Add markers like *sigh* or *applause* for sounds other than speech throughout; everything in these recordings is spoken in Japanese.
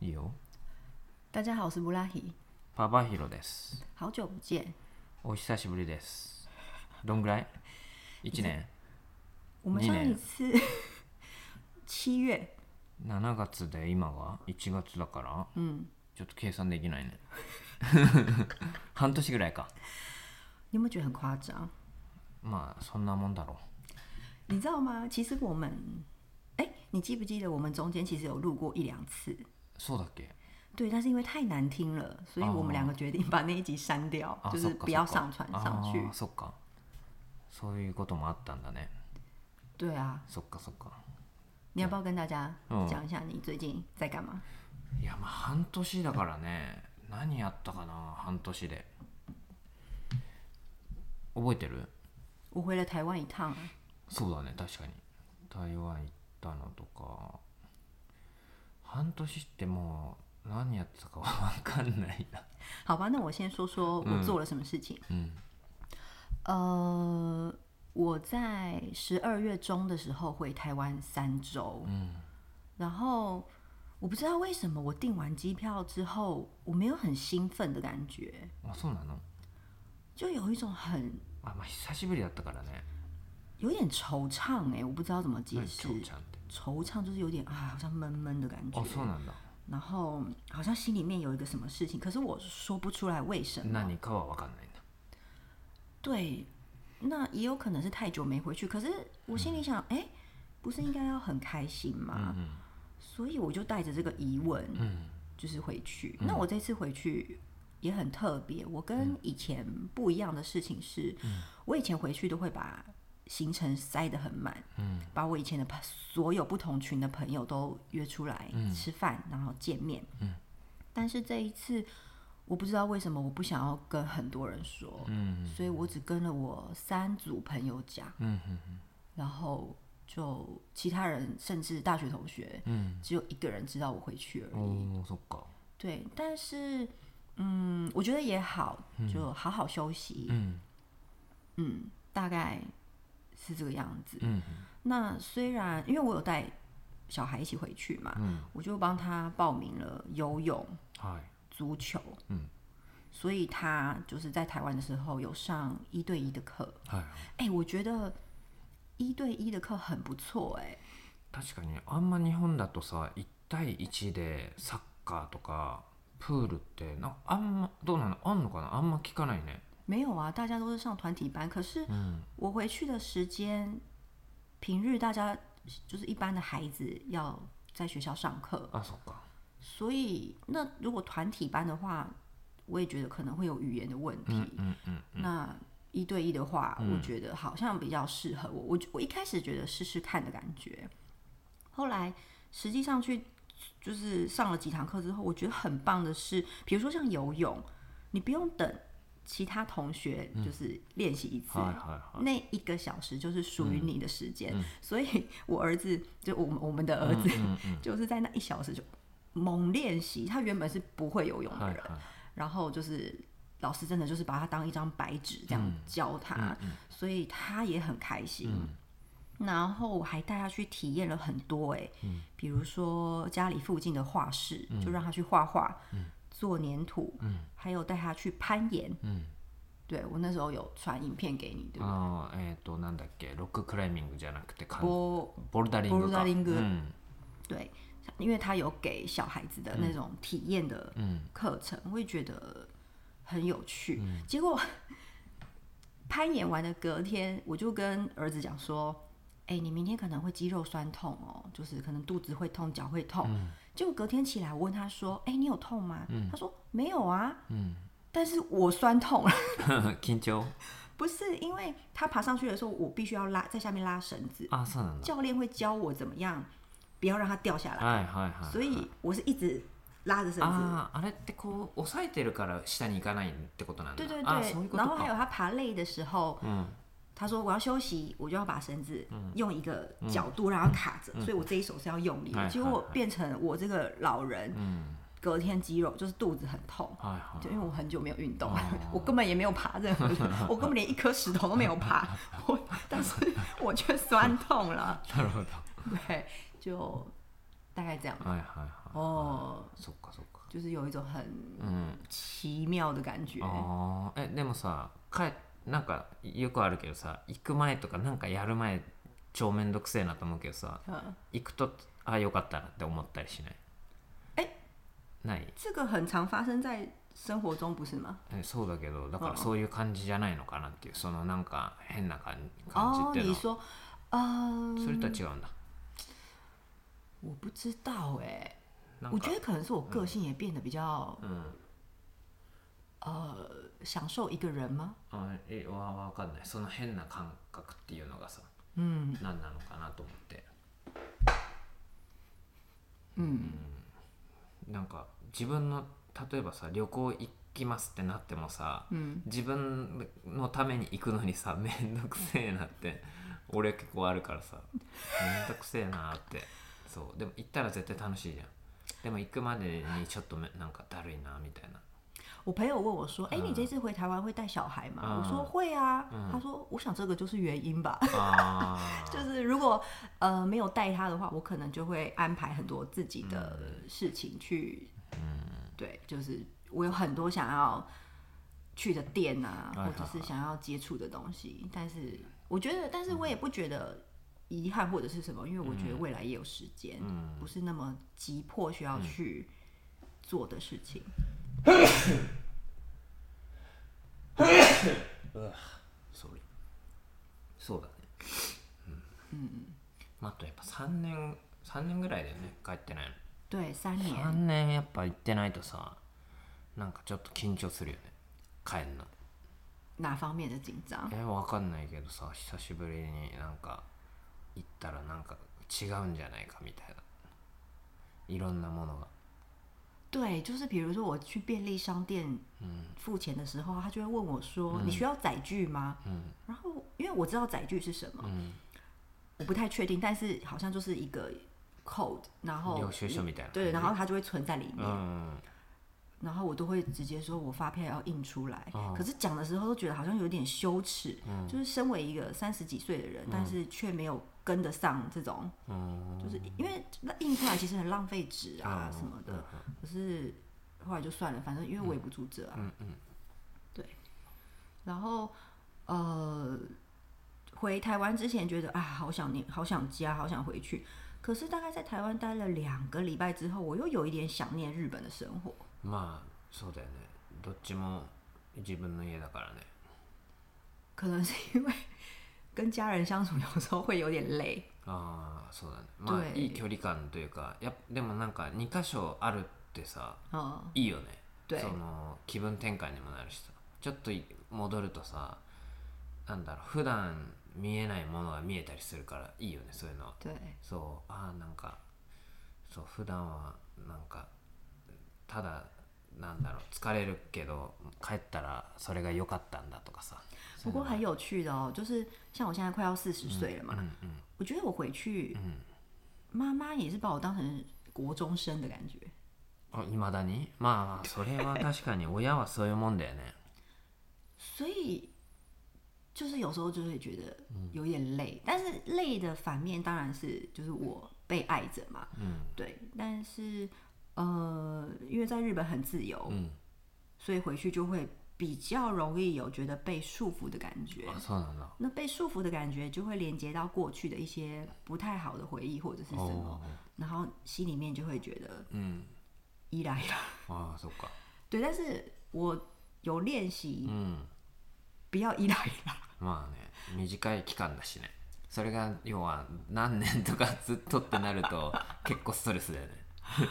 いいよ。大家好，我是布拉希，パパヒロです。好久不见。お久しぶりです。どんぐらい？一年。我们上一次七月，7月で今が？1月だから、嗯，ちょっと計算できないね。*laughs* 半年ぐらいか。你有没有觉得很夸张？まあそんなもんだろ你知道吗？其实我们，哎、你记不记得我们中间其实有录过一两次？う。そうだっけ？对，但是因为太难听了，所以我们两个决定把那一集删掉，あ、就是不要上传上去。そっか。そういうこともあったんだね。对啊，そっかそっか。你要不要跟大家嗯讲一下你最近在干嘛？いやまあ半年だからね何やったかな半年で覚えてる？我回了台湾一趟啊，そうだね確かに台湾行ったのとか半年ってもう何やってたか分かんないな好吧，那我先说说我做了什么事情。うん呃，我在十二月中的时候回台湾三周，うん然后我不知道为什么我订完机票之后，我没有很兴奋的感觉，あそうなの就有一种很あまあ久しぶりだったからね有点惆怅哎、我不知道怎么解释。何ちゃんって 惆怅就是有点啊，好像闷闷的感觉あ，そうなんだ然后好像心里面有一个什么事情，可是我说不出来为什么。何かは分かんないんだ对，那也有可能是太久没回去，可是我心里想，哎、不是应该要很开心吗？うん所以我就带着这个疑问，うん就是回去。那我这次回去也很特别，我跟以前不一样的事情是，我以前回去都会把 行程塞得很满，うん把我以前的朋所有不同群的朋友都约出来吃饭，然后见面。但是这一次，我不知道为什么我不想要跟很多人说，うん所以我只跟了我三组朋友讲，うん然后就其他人甚至大学同学，うん只有一个人知道我回去而已。おーそっか对，但是嗯，我觉得也好，就好好休息。うん嗯，大概 是这个样子。うん那虽然因为我有带小孩一起回去嘛，うん我就帮他报名了游泳、はい足球。嗯，所以他就是在台湾的时候有上一对一的课。はい哎、我觉得一对一的课很不错哎、確かにあんま日本だとさ1対1でサッカーとかプールってなあんまどうなのあんのかなあんま聞かないね 没有啊，大家都是上团体班，可是うん我回去的时间，平日大家就是一般的孩子要在学校上课，あそっか所以那如果团体班的话，我也觉得可能会有语言的问题。うんうん那一对一的话，我觉得好像比较适合我。我我一开始觉得试试看的感觉，后来实际上去就是上了几堂课之后，我觉得很棒的是，比如说像游泳，你不用等 其他同学就是练习一次，はいはいはい那一个小时就是属于你的时间，所以我儿子就我们我们的儿子、*laughs* 就是在那一小时就猛练习。他原本是不会游泳的人，はいはい然后就是老师真的就是把他当一张白纸这样教他，所以他也很开心。然后我还带他去体验了很多哎、比如说家里附近的画室，就让他去画画， 做粘土，还有带他去攀岩。うん对我那时候有传影片给你，对不对？あーえっ、となんだっけロッククライミングじゃなくてか波ボルダリングかボルダリングうん对，因为他有给小孩子的那种体验的うん课程，我也觉得很有趣。结果攀岩完的隔天，我就跟儿子讲说：“哎、你明天可能会肌肉酸痛哦，就是可能肚子会痛，脚会痛。 结果隔天起来，我问他说：“哎、你有痛吗？”他说：“没有啊。但是我酸痛*laughs* 了，緊張不是因为他爬上去的时候，我必须要拉在下面拉绳子，あそうなんだ教练会教我怎么样不要让它掉下来，はいはいはい所以我是一直拉着绳子。あああれってこう押さえてるから下に行かないってことなんだ对对あそういう对，こと然后还有か他爬累的时候，うん 他说我要休息，我就要把绳子用一个角度让它卡着，所以我这一手是要用力的。哎结果变成我这个老人うん隔天肌肉就是肚子很痛。はいはい就因为我很久没有运动，*laughs* 我根本也没有爬任何，我根本连一颗石头都没有爬，我但是我却酸痛了。なる*laughs* ほど*laughs* 对，就 大概这样。はいはいはい哦，そっかそっか就是有一种很うん奇妙的感觉。あーえでもさ帰 なんかよくあるけどさ行く前とかなんかやる前超めんどくせえなと思うけどさ嗯，行くとあよかったなって思ったりしない？え？ない？这个很常发生在生活中，不是吗？えそうだけどだかうんらそういう感じじゃないのかなっていうそのなんか変な感感じっ哦，ていうのは。你说，呃，それとは違うんだ。我不知道我觉得可能是我个性也变得比较うん呃享受一个人吗？あえわわかんない。その変な感覚っていうのがさ嗯何なのかなと思って。嗯なんか自分の例えばさ旅行行きますってなってもさ嗯，自分のために行くのにさめんどくせえなって俺結構あるからさめんどくせえなって。そう。でも行ったら絶対楽しいじゃん。でも行くまでにちょっとめなんかだるいなみたいな我朋友问我说：“哎、你这次回台湾会带小孩吗？”嗯我说：“会啊。他说：“我想这个就是原因吧，あ *laughs* 就是如果呃没有带他的话，我可能就会安排很多自己的事情去，对，就是我有很多想要去的店啊，哎或者是想要接触的东西，但是我觉得，但是我也不觉得遗憾或者是什么，因为我觉得未来也有时间，不是那么急迫需要去做的事情。そうだねうん、まあ、あとやっぱ3年3年ぐらいだよね帰ってないの对，三年。3年やっぱ行ってないとさなん。かちょっと緊張するよね帰ん。の哪方面的紧张？えわかん。ないけどさ久しぶりになん。か行ったらなん。か違うん。じゃないかみたいないろん。なものが对，就是比如说我去便利商店付钱的时候，他就会问我说：“你需要载具吗？”然后因为我知道载具是什么，我不太确定，但是好像就是一个 code，然后領収書みたいな对，然后它就会存在里面，うん然后我都会直接说我发票要印出来。可是讲的时候都觉得好像有点羞耻，就是身为一个三十几岁的人，但是却没有 跟得上这种，就是因为那印出来其实很浪费纸啊什么的。可是后来就算了，反正因为围不住这啊。对。然后呃，回台湾之前觉得啊，好想念，好想家，好想回去。可是大概在台湾待了两个礼拜之后，我又有一点想念日本的生活。まあそうだよねどっちも自分の家だからね可能是因为 跟家人相处有时候会有点累。*laughs* ああそうだね。まあ对いい距離感というかやっでもなんか2箇所あるってさ嗯，いいよね。对。その気分転換にもなるしさ。ちょっとい戻るとさなんだろう普段見えないものが見えたりするからいいよねそういうのは。对，そう。ああなんかそう普段はなんかただなんだろう疲れるけど帰ったらそれが良かったんだとかさ不过很有趣的哦，就是像我现在快要四十岁了嘛，うんうん我觉得我回去，妈妈也是把我当成国中生的感觉。あいまだにまあそれは確かに*laughs* 親はそういうもんだよね所以就是有时候就会觉得有点累，但是累的反面当然是就是我被爱着嘛，うん对，但是呃，因为在日本很自由，うん所以回去就会 比较容易有觉得被束缚的感觉。あそうなんだ那被束缚的感觉就会连接到过去的一些不太好的回忆或者是什么，然后心里面就会觉得うん依赖了。ああそっか*laughs* 对，但是我有练习うん不要依赖啦。まあね短い期間だしねそれが要は何年とかずっとってなると*laughs* 結構ストレスだよね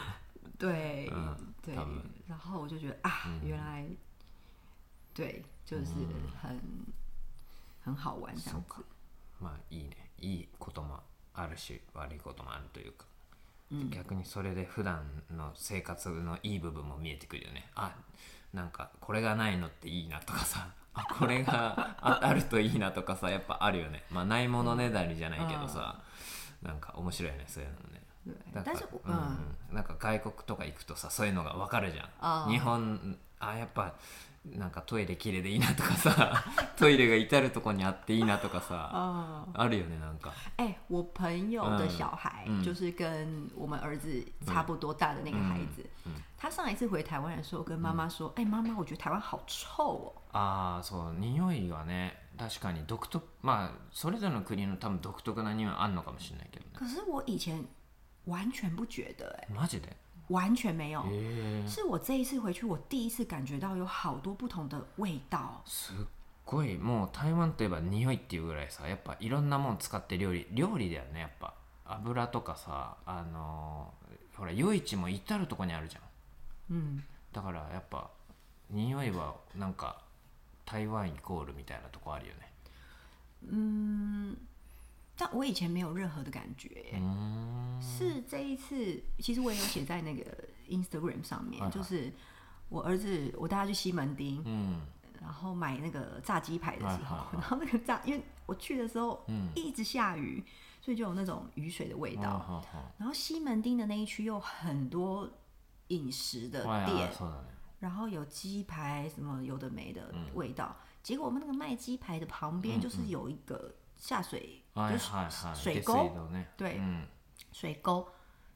*laughs* 对，嗯对他们，然后我就觉得啊，原来 对，就是很、很好玩这样子。まあいいね。いいこともあるし悪いこともあるというか、逆にそれで普段の生活のいい部分も見えてくるよね。あなんかこれがないのっていいなとかさ。*laughs* あこれがああるといいなとかさやっぱあるよね。まあないものねだりじゃないけどさ、なんか面白いよねそういうのもね。对なんかう嗯ん、なんか外国とか行くとさそういうのが分かるじゃん。日本あやっぱなんかトイレ綺麗でいいなとかさ *laughs* トイレが至るとこにあっていいなとかさ哦，あるよねなんか。哎、我朋友的小孩、嗯嗯就是跟我们儿子差不多大的那个孩子，嗯他上一次回台湾的时候跟妈妈说：“哎、妈妈，我觉得台湾好臭哦。ああそう匂いがね確かに独特。まあそれぞれの国の多分独特な匂いあんのかもしれないけど”ね。可是我以前完全不觉得、哎，マジで？完全没有。是我这一次回去，我第一次感觉到有好多不同的味道。すっごい。もう台湾といえば匂いっていうぐらいさやっぱいろんなもん使って料理。料理だよねやっぱ。油とかさあのーほら夜市も至るとこにあるじゃん。嗯，だからやっぱ匂いはなんか台湾イコールみたいなとこあるよね但我以前没有任何的感觉、うーん是这一次，其实我也有写在那个 Instagram 上面，啊就是我儿子，我带他去西门町，うん然后买那个炸鸡排的时候啊啊，然后那个炸，因为我去的时候嗯一直下雨，所以就有那种雨水的味あ道。はは然后西门町的那一区又很多饮食的はい店あ、そうだね然后有鸡排什么有的没的嗯味道。结果我们那个卖鸡排的旁边就是有一个下水，はい 就是はいはい下水沟水道ね对うん水沟。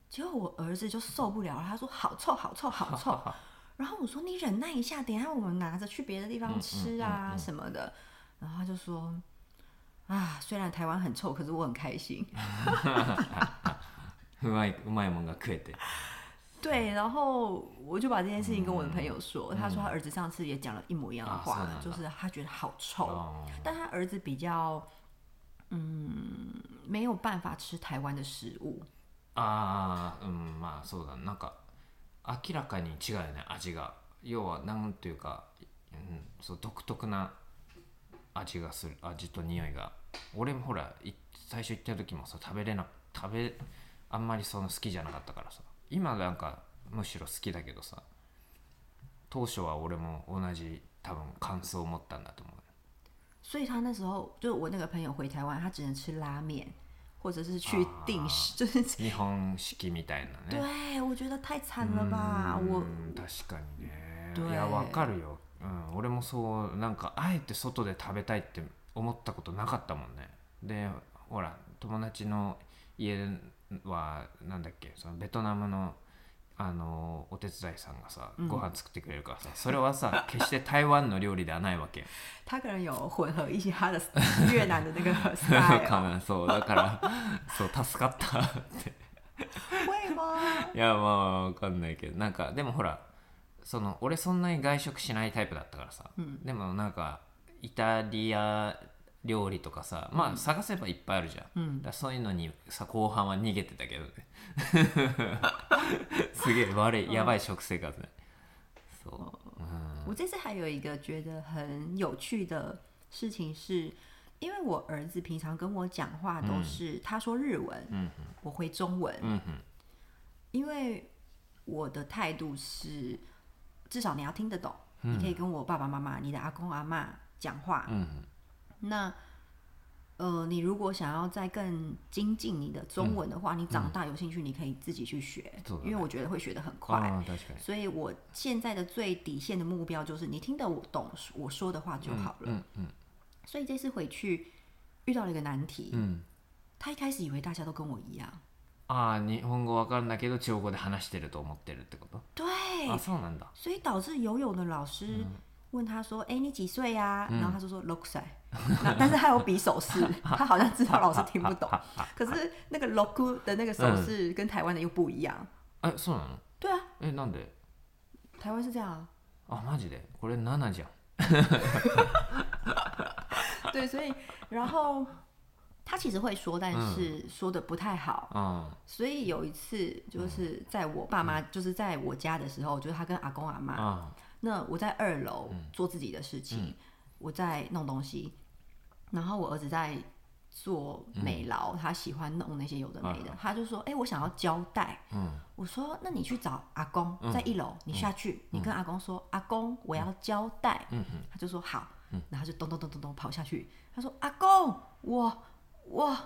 结果我儿子就受不了了，他说好臭好臭好臭。*laughs* 然后我说你忍耐一下，等一下我们拿着去别的地方吃啊嗯嗯嗯嗯什么的。然后他就说啊，虽然台湾很臭，可是我很开心。*laughs* うまいうまいもんが食えて*laughs* 对，然后我就把这件事情跟我的朋友说，他说他儿子上次也讲了一模一样的话，啊是吗就是他觉得好臭，あ但他儿子比较 嗯没有办法吃台湾的食物。あうんまあそうだなんか明らかに違うよね味が要はなんていうか、うん、そう独特な味がする味と匂いが俺もほらい最初行った時もさ食べれな食べあんまりその好きじゃなかったからさ今なんかむしろ好きだけどさ当初は俺も同じ多分感想を持ったんだと思う所以他那时候就是我那个朋友回台湾，他只能吃拉面，或者是去定时，就是日本式みたいなね。对我觉得太惨了吧，我うん確かにね。对。いやわかるよ、うん、俺もそうなんかあえて外で食べたいって思ったことなかったもんね。でほら友達の家はなんだっけそのベトナムのあのお手伝いさんがさご飯作ってくれるからさ、それはさ *laughs* 決して台湾の料理ではないわけ。他可能有混合一些他的越南的那个そうだから *laughs* そう *laughs* 助かったって？いやまあわかんないけどなんかでもほらその俺そんなに外食しないタイプだったからさ、でもなんかイタリア料理とかさまあ探せばいっぱいあるじゃん、だからそういうのにさ後半は逃げてたけどね。*laughs* すげえ悪いやばい食生活ね。そう、うん、我这次还有一个觉得很有趣的事情是，因为我儿子平常跟我讲话都是、他说日文，嗯。我回中文，うんうん因为我的态度是，至少你要听得懂，你可以跟我爸爸妈妈、你的阿公阿妈讲话。うん那呃，你如果想要再更精进你的中文的话，你长大有兴趣，你可以自己去学，そうだね因为我觉得会学得很快。ああ確かに所以我现在的最底线的目标就是你听得我懂我说的话就好了。うんうん所以这次回去遇到了一个难题，うん他一开始以为大家都跟我一样，ああ日本語わかるんだけど中国語で話してると思ってるってこと对，あそうなんだ所以导致游泳的老师问他说：“哎、你几岁呀、然后他就说六岁，那 但是他有比手势，*laughs* 他好像知道老师听不懂，可是那个 loku 的那个手势跟台湾的又不一样。えそうなの对啊，えなんで台湾是这样啊。あマジでこれ7じゃん对，所以然后他其实会说，但是说的不太好。あ所以有一次就是在我爸妈，就是在我家的时候，就是他跟阿公阿妈，あ那我在二楼做自己的事情，我在弄东西， 然后我儿子在做美劳，他喜欢弄那些有的没的，他就说：“哎、我想要胶带。”うん我说：“那你去找阿公，在一楼，你下去，你跟阿公说，阿公，我要胶带。他就说：“好。”然后他就咚咚咚咚咚跑下去，他说：“阿公，我我。”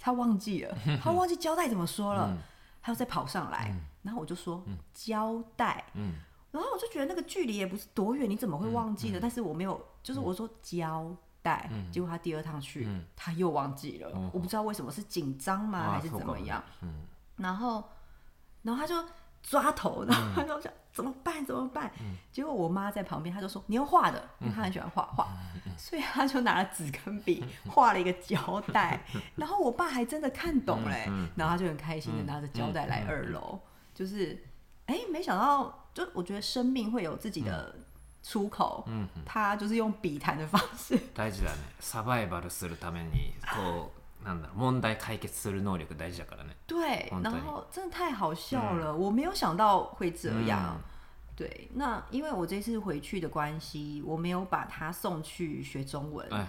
他忘记了，*laughs* 他忘记胶带怎么说了，他又再跑上来，然后我就说胶带，うん 然后我就觉得那个距离也不是多远，你怎么会忘记呢？但是我没有，就是我说 交代，结果他第二趟去，他又忘记了，我不知道为什么是紧张吗，啊还是怎么样？嗯。然后，然后他就抓头，然后他就想怎么办？怎么办？结果我妈在旁边，她就说你要画的，因为她很喜欢画画，所以他就拿了纸跟笔画了一个胶带。*laughs* 然后我爸还真的看懂嘞，然后他就很开心的拿着胶带来二楼，就是哎，没想到，就我觉得生命会有自己的出口，他就是用笔谈的方式。大事だねサバイバルするためにこうなんだろう問題解決する能力大事だからね对，本当に然后真的太好笑了，我没有想到会这样。对，那因为我这次回去的关系，我没有把他送去学中文，はいはい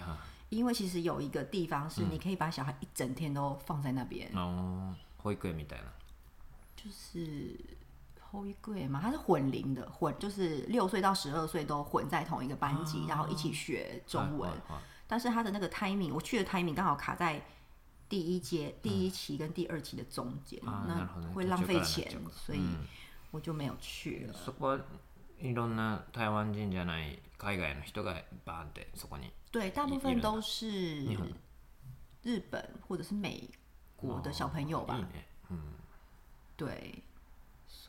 因为其实有一个地方是你可以把小孩一整天都放在那边，あの保育園みたいな就是 后一柜嘛，它是混龄的，混就是六岁到十二岁都混在同一个班级，然后一起学中文。はいはいはい但是他的那个 timing，我去的 timing 刚好卡在第一节、第一期跟第二期的中间，啊なるほどね那会浪费钱途中からになっちゃうか，所以我就没有去了。そこはいろんな台湾人じゃない海外の人がバーンってそこに对，大部一人分都是日本日本或者是美国的小朋友吧。いいねうん对，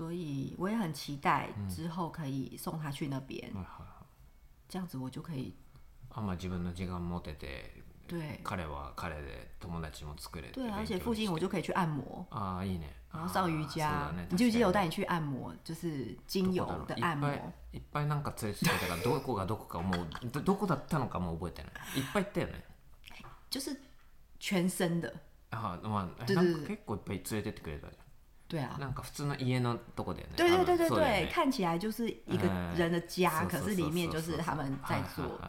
所以我也很期待嗯。之後可以送他去那边，はいはいはい。这样子我就可以あんま自分の時間持てて对。彼は彼で友達も作れて对啊，而且附近我就可以去按摩。ああいいね。然后上瑜あーそう伽你记不记得我確かに带你去按摩，就是精油的按摩。いっ？ぱいなんか連れてたからどこがどこか。もうどどこだったのかも覚えてない。いっぱい行ったよね。就是全身的，ああまあ結構いっぱい連れてってくれたじ对啊。なんか普通の家のとこだよね。对对对对对，ね。看起来就是一个哎人的家，可是里面就是他们在做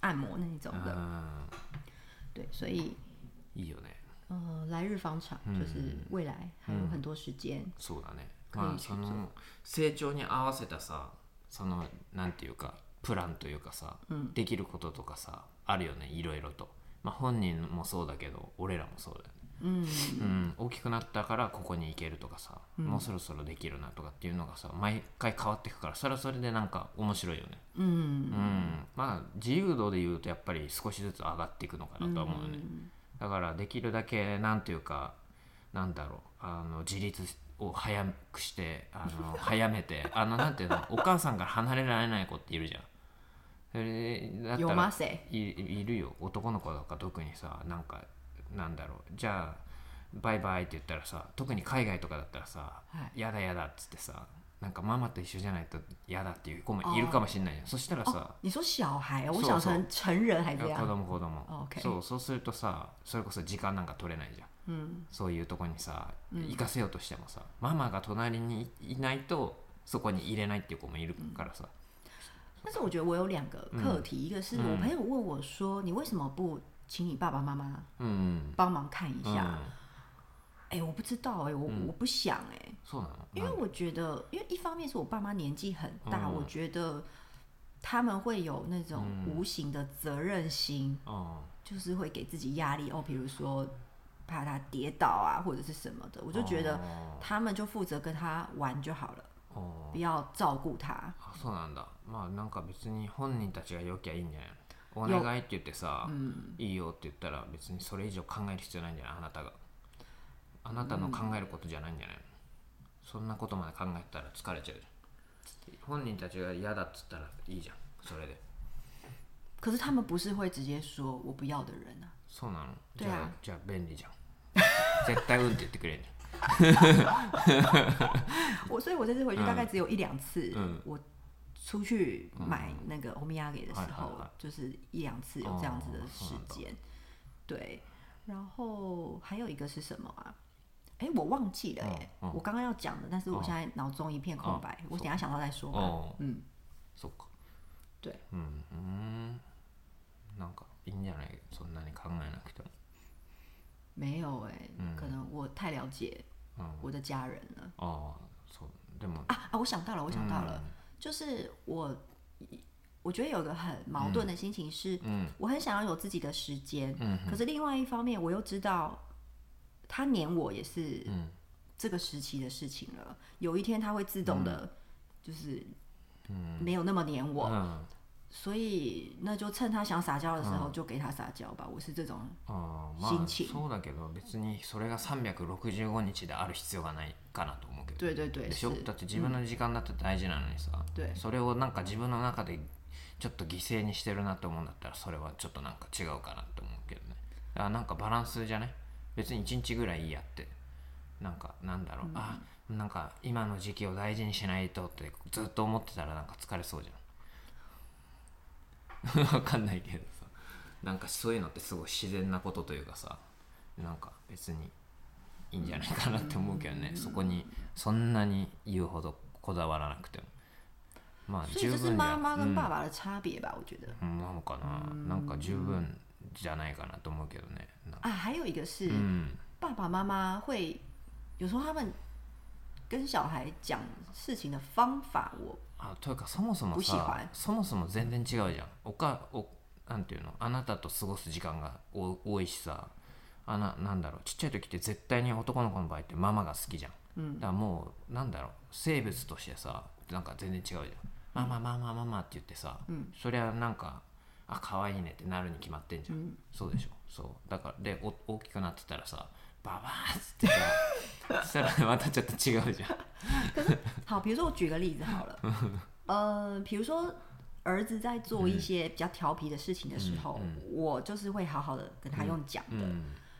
按摩那一种的。うん。对，所以いいよね。呃，来日方长，就是未来还有很多时间。そうだね。まあ去その成長に合わせたさそのなんていうかプランというかさ、できることとかさあるよねいろいろと。まあ本人もそうだけど俺らもそうだよねうん、大きくなったからここに行けるとかさ、もうそろそろできるなとかっていうのがさ毎回変わっていくからそれはそれでなんか面白いよね。嗯うん。まあ自由度で言うとやっぱり少しずつ上がっていくのかなとは思うよね、だからできるだけなんていうかなんだろうあの自立を早くしてあの *laughs* 早めてあのなんていうのお母さんから離れられない子っているじゃん。それだった有ら吗谁いいるよ。男の子とか特にさなんかなんだろうじゃあバイバイって言ったらさ特に海外とかだったらさ、はい。やだやだっつってさなんかママと一緒じゃないと嫌だっていう子もいるかもしれないじゃん、そしたらさ、哦，你说小孩，我そう想成成人还子样。供。そうそうするとさそれこそ時間なんか取れないじゃん。嗯，そういうとこにさ行かせようとしてもさ、ママが隣にいないとそこに入れないっていう子もいるからさ、但是我觉得我有两个课题，一个是我朋友问我说：“你为什么不请你爸爸妈妈うん帮忙看一うん、下？”哎、我不知道哎、我、我不想哎、そうなの因为我觉得，因为一方面是我爸妈年纪很大，嗯我觉得他们会有那种无形的责任心，あ就是会给自己压力哦，比如说怕他跌倒啊，或者是什么的，我就觉得他们就负责跟他玩就好了，ああ不要照顾他。あそうなんだまあなんか別に本人たちがよきゃいいんじゃないの お願いって言ってさ、いいよって言ったら別にそれ以上考える必要ないんじゃない？あなたが。あなたの考えることじゃないんじゃない？の、そんなことまで考えたら疲れちゃうじゃん。本人たちが嫌だっつったらいいじゃん。それで。可是他们不是会直接说我不要的人啊。そうなの？じゃあじゃあ便利じゃん。*laughs* 絶対うんって言ってくれる *laughs* 我所以，我这次回去大概只有一两次，*laughs* 嗯。我出去买那个欧米亚给的时候，嗯就是一两次有这样子的时间。对，然后还有一个是什么啊？哎，我忘记了哎、嗯嗯我刚刚要讲的，但是我现在脑中一片空白，我等一下想到再说吧。哦嗯，そっか对，うんうんなんかいいんじゃないそんなに考えなくても没有哎、可能我太了解我的家人了。ああそうでも啊啊！我想到了，我想到了， 就是我，我觉得有个很矛盾的心情是，我很想要有自己的时间，可是另外一方面，我又知道他黏我也是这个时期的事情了，有一天他会自动的就是没有那么黏我，うん所以那就趁他想撒娇的时候就给他撒娇吧。我是这种，あーまあ心情。そうだけど別にそれが365日である必要がないかなと思うけど对对对，是でしょ？だって自分の時間だって大事なのにさ、对それをなんか自分の中でちょっと犠牲にしてるなと思うんだったらそれはちょっとなんか違うかなと思うけどね。だからなんかバランスじゃね別に1日ぐらいいいやってなんかなんだろう、あなんか今の時期を大事にしないとってずっと思ってたらなんか疲れそうじゃん *laughs* わかんないけどさ。なんかそういうのってすごい自然なことというかさなんか別にいいんじゃないかなって思うけどね、そこにそんなに言うほどこだわらなくても。まあ十分じゃ妈妈跟うん。爸爸的差别吧？我觉得うんなのかななんか十分じゃないかなと思うけどねなんか啊，还有一个是うん爸爸妈妈会有时候他们跟小孩讲事情的方法，我あというかそもそも不喜さ欢。そもそも全然違うじゃん。おかおなんていうの？あなたと過ごす時間がお多いしさ。あななんだろう？ちっちゃい時って絶対に男の子の場合ってママが好きじゃん、だからもうなんだろう？生物としてさなんか全然違うじゃん。ママママママって言ってさ、そりゃなんかあ可愛いねってなるに決まってんじゃん、そうでしょ。そう。だからでお大きくなってたらさババー*laughs* っつ*laughs* ってさそしたらまたちょっと違うじゃん好，比如说我举个例子好了，*laughs* 呃，比如说儿子在做一些比较调皮的事情的时候，我就是会好好的跟他用讲的，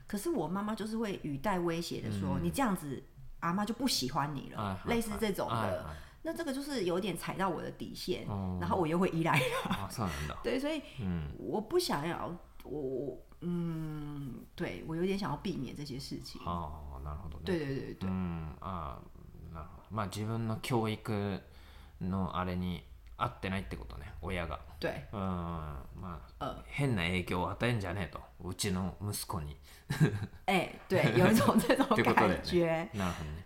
可是我妈妈就是会语带威胁的说，你这样子，阿妈就不喜欢你了，哎类似这种的。哎哎那这个就是有点踩到我的底线，哦然后我又会依赖他，あそうなんだ对，所以うん我不想要， 我我嗯，对我有点想要避免这些事情。ああなるほどね对对对对对，うんああなるほどまあ自分の教育のあれに合ってないってことね親が对，うんまあ、うん変な影響を与えんじゃねえとうちの息子に*laughs* 哎、对，有一种这种ってことだよ感觉。ね*laughs* なるほどね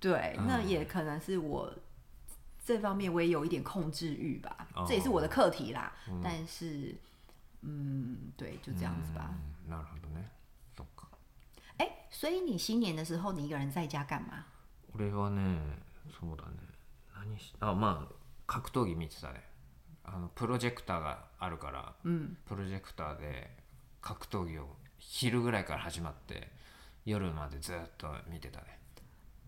对，那也可能是我这方面我也有一点控制欲吧，哦这也是我的课题啦。但是， 嗯，对，就这样子吧。うんなるほどねそっか哎、所以你新年的时候，你一个人在家干嘛？俺はねそうだね。何しあまあ格闘技見てたね。あのプロジェクターがあるから、プロジェクターで格闘技を昼ぐらいから始まって夜までずっと見てたね。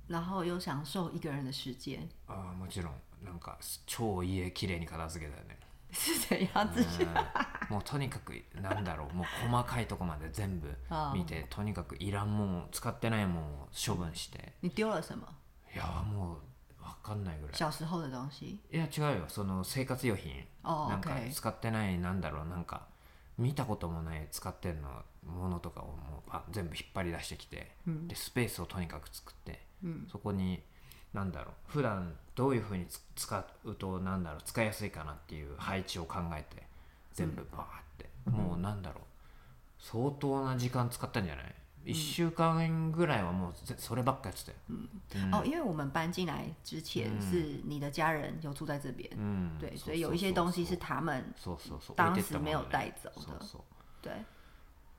然后又享受一个人的时间，ああもちろん。なんか超家綺麗に片付けたよね？う。ん。もうとにかくなんだろう。もう細かいとこまで全部見てとにかくいらんもんを使ってないもんを処分して。你丢了什么？いやもう分かんないぐらい。小时候的东西？いや違うよ。その生活用品。哦なんか使ってないなんだろう。なんか見たこともない使ってるのものとかをもうパ全部引っ張り出してきて、でスペースをとにかく作って、そこになんだろう。普段どういうふうにつ使うとなんだろう。使いやすいかなっていう配置を考えて全部バーって、もうなんだろう。相当な時間使ったんじゃない？1週間ぐらいはもうぜそればっかやってたよ、哦，因为我们搬进来之前是你的家人有住在这边，うん。对，そう所以有一些东西是他们そうそうそう。当时没有ね。带走的，そうそう。对。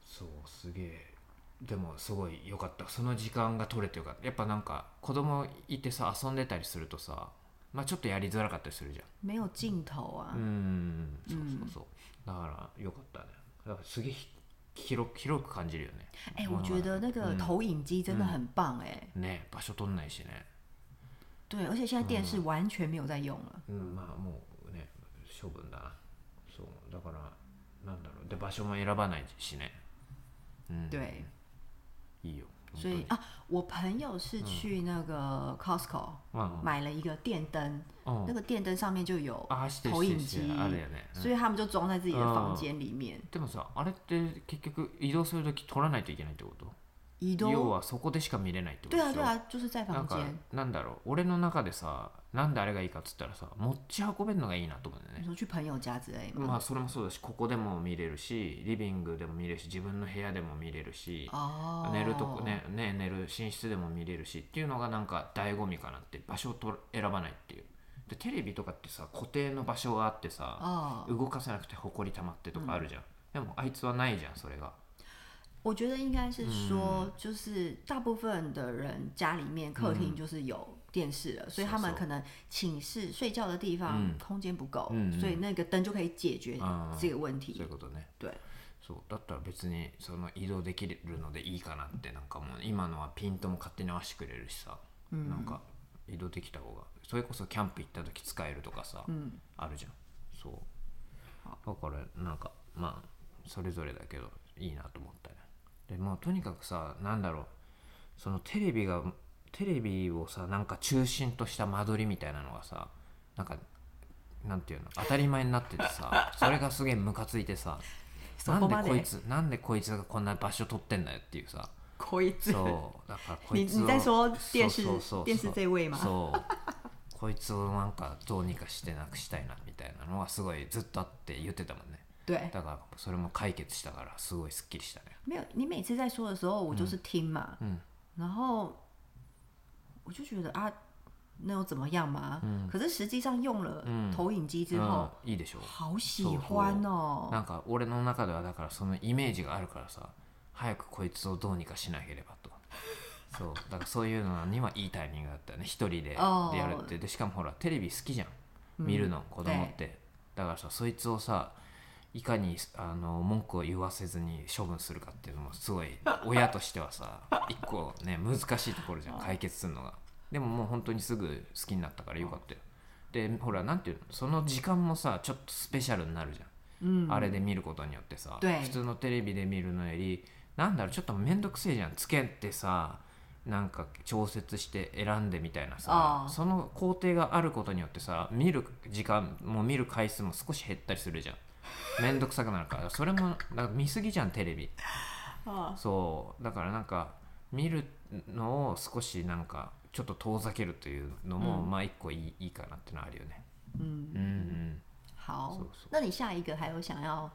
そうすげえでもすごい良かった。その時間が取れてよかった。やっぱなんか子供いてさ遊んでたりするとさまあちょっとやりづらかったりするじゃ没有尽头啊んう。ん。そうそうそう。だからよかったね。だからすげえひ広広く感じるよね。哎、我觉得那个投影机真的很棒哎、ね場所取んないしね。对，而且现在电视完全没有在用了。うんまあもうね処分だな。そう。だからなんだろう。で場所も選ばないしね。うん。对，いいよ所以啊，我朋友是去那个 Costco、うん买了一个电灯，うん那个电灯上面就有投影知ってる知って机るあるよね所以他们就装在自己的房间里面。でもさあれって結局移動するとき取らないといけないってこと？移要动，はそこでしか見れないってことでしょ？对啊对啊，就是在なんか。なんだろう俺の中でさなんであれがいいかっつったらさ持ち運べるのがいいなと思うんだよね。去朋友家之？まあそれもそうだしここでも見れるしリビングでも見れるし自分の部屋でも見れるし哦，寝るとこねね寝る寝室でも見れるしっていうのがなんか醍醐味かなって場所をと選ばないっていう。でテレビとかってさ固定の場所があってさ哦，動かせなくてほこり溜まってとかあるじゃん、でもあいつはないじゃんそれが我觉得应该是说，就是大部分的人家里面客厅就是有电视了，所以他们可能寝室睡觉的地方空间不够，嗯所以那个灯就可以解决嗯这个问そうい题。うことね。对，そうだったら別にその移動できるのでいいかなってなんかもう今のはピントも勝手に合わせてくれるしさ、なんか移動できた方がそれこそキャンプ行った時使えるとかさ、あるじゃん。そう。だからなんかまあそれぞれだけどいいなと思ったねでまあとにかくさなんだろう。そのテレビがテレビをさなんか中心とした間取りみたいなのがさなんかなんていうの当たり前になっててさ *laughs* それがすげえムカついてさなんででこいつなんでこいつがこんな場所取ってんだよっていうさ。こいつ？そうだからこ你いつを你在说电视そうそうそう电视这位吗？そう。こいつをなんかどうにかしてなくしたいなみたいなのはすごいずっとあって言ってたもんね对，だからそれも解決したからすごいすっきりしたね。没有，你每次在说的时候，我就是听嘛，嗯。然后我就觉得啊，那又怎么样嘛？可是实际上用了投影机之后，うんいいでしょ。好喜欢哦。なんか俺の中ではだからそのイメージがあるからさ早くこいつをどうにかしなければと。そう。だからそういうのにはいいタイミングだったよね。一人ででやるって。でしかもほらテレビ好きじゃん。見るの、子供って。だからさそいつをさいかにあの文句を言わせずに処分するかっていうのもすごい親としてはさ *laughs* 一個ね難しいところじゃん解決するのが。でももう本当にすぐ好きになったからよかったよ。でほらなんていうのその時間もさちょっとスペシャルになるじゃん、あれで見ることによってさ对普通のテレビで見るのよりなんだろうちょっとめんどくせえじゃん。つけてさなんか調節して選んでみたいなさその工程があることによってさ見る時間も見る回数も少し減ったりするじゃんめんどくさくなるから。それもなんか見すぎじゃんテレビ。啊，そう。だからなんか見るのを少しなんかちょっと遠ざけるというのも、まあ一個いいいいかなってのはあるよね。嗯，うんうん。好。そうそう。那你下一个还有想要